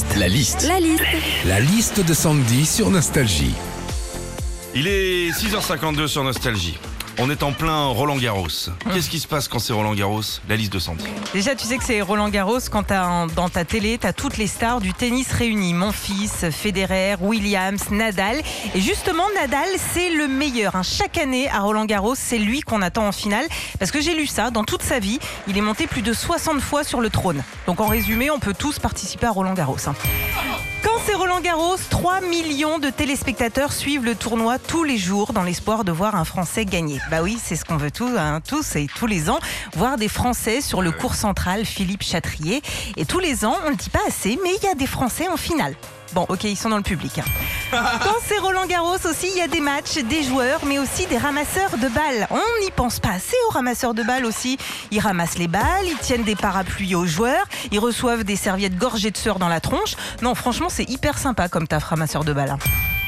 liste. La liste. La liste. La liste de Sandy sur Nostalgie. Il est 6h52 sur Nostalgie. On est en plein Roland Garros. Qu'est-ce qui se passe quand c'est Roland Garros La liste de Sandy. Déjà, tu sais que c'est Roland Garros quand dans ta télé, t'as toutes les stars du tennis réunies. Mon fils, Federer, Williams, Nadal. Et justement, Nadal, c'est le meilleur. hein. Chaque année à Roland Garros, c'est lui qu'on attend en finale. Parce que j'ai lu ça, dans toute sa vie, il est monté plus de 60 fois sur le trône. Donc en résumé, on peut tous participer à Roland Garros. hein. C'est Roland Garros, 3 millions de téléspectateurs suivent le tournoi tous les jours dans l'espoir de voir un Français gagner. Bah oui, c'est ce qu'on veut tous, hein, tous et tous les ans, voir des Français sur le cours central Philippe Chatrier. Et tous les ans, on ne le dit pas assez, mais il y a des Français en finale. Bon, ok, ils sont dans le public. hein. Quand c'est Roland Garros aussi, il y a des matchs, des joueurs, mais aussi des ramasseurs de balles. On n'y pense pas assez aux ramasseurs de balles aussi. Ils ramassent les balles, ils tiennent des parapluies aux joueurs, ils reçoivent des serviettes gorgées de sueur dans la tronche. Non, franchement, c'est hyper sympa comme taf ramasseur de balles. hein.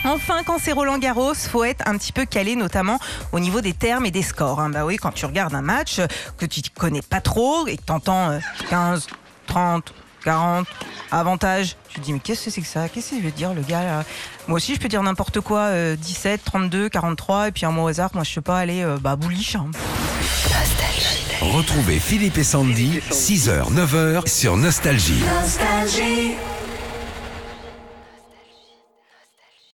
Enfin, quand c'est Roland Garros, faut être un petit peu calé, notamment au niveau des termes et des scores. hein. Bah oui, quand tu regardes un match euh, que tu connais pas trop et que t'entends euh, 15, 30, 40, avantage, tu te dis mais qu'est-ce que c'est que ça? Qu'est-ce qu'il veut dire le gars là? Moi aussi, je peux dire n'importe quoi, euh, 17, 32, 43, et puis un mot au hasard, moi je sais pas, aller euh, bah bouliche. hein. Retrouvez Philippe et Sandy, 6h, 9h sur Nostalgie. Nostalgie.